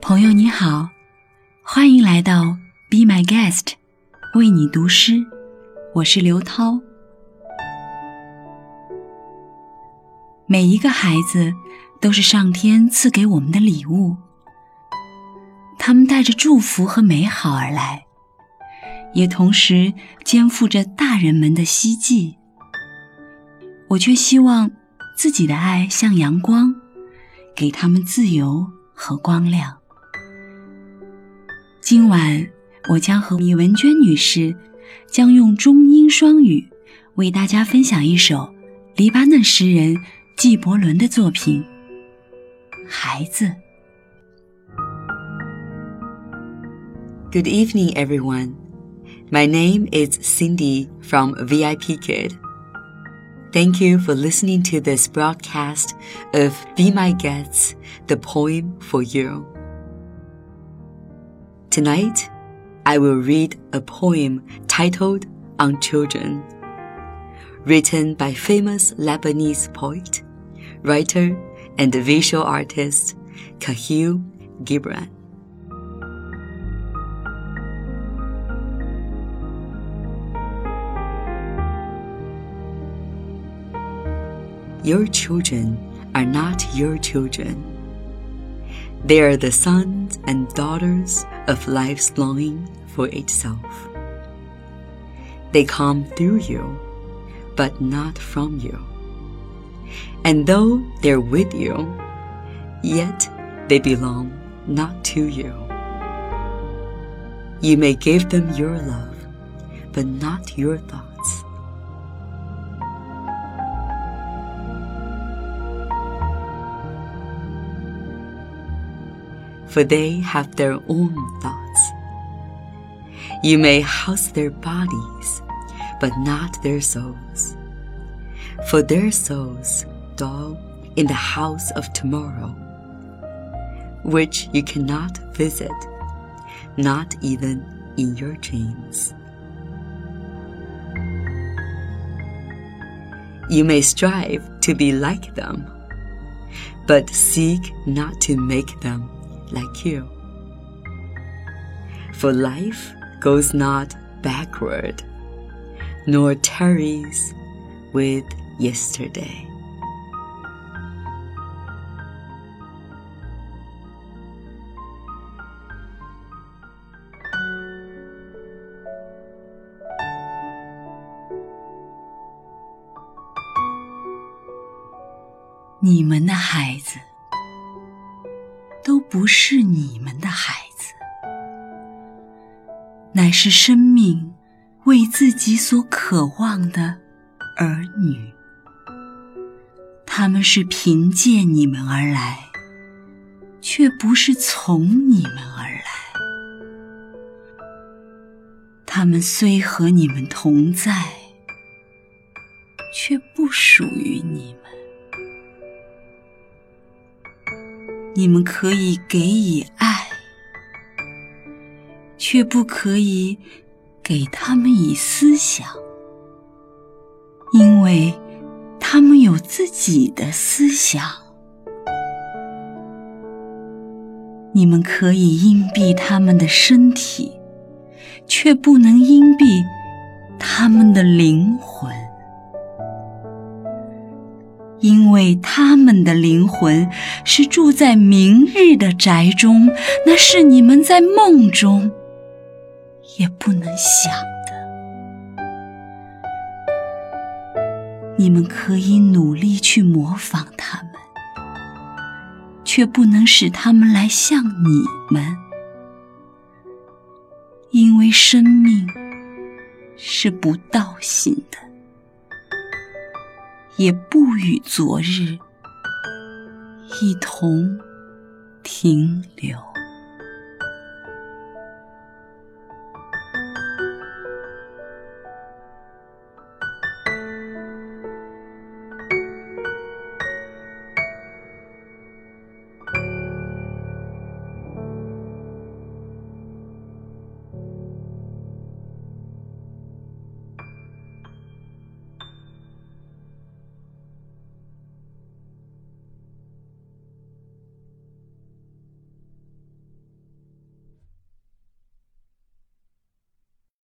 朋友你好，欢迎来到 Be My Guest，为你读诗。我是刘涛。每一个孩子都是上天赐给我们的礼物，他们带着祝福和美好而来，也同时肩负着大人们的希冀。我却希望自己的爱像阳光，给他们自由和光亮。今晚，我将和李文娟女士将用中英双语为大家分享一首黎巴嫩诗人纪伯伦的作品《孩子》。Good evening, everyone. My name is Cindy from VIP Kid. Thank you for listening to this broadcast of Be My Guests, the poem for you. Tonight, I will read a poem titled On Children, written by famous Lebanese poet, writer, and visual artist Kahil Gibran. Your children are not your children they are the sons and daughters of life's longing for itself. They come through you, but not from you. And though they're with you, yet they belong not to you. You may give them your love, but not your thoughts. For they have their own thoughts. You may house their bodies, but not their souls. For their souls dwell in the house of tomorrow, which you cannot visit, not even in your dreams. You may strive to be like them, but seek not to make them like you. For life goes not backward, nor tarries with yesterday. 你们的孩子。 都不是你们的孩子，乃是生命为自己所渴望的儿女。他们是凭借你们而来，却不是从你们而来。他们虽和你们同在，却不属于你们。你们可以给予爱，却不可以给他们以思想，因为他们有自己的思想。你们可以荫蔽他们的身体，却不能荫蔽他们的灵魂。因为他们的灵魂是住在明日的宅中，那是你们在梦中也不能想的。你们可以努力去模仿他们，却不能使他们来像你们，因为生命是不倒行的。也不与昨日一同停留。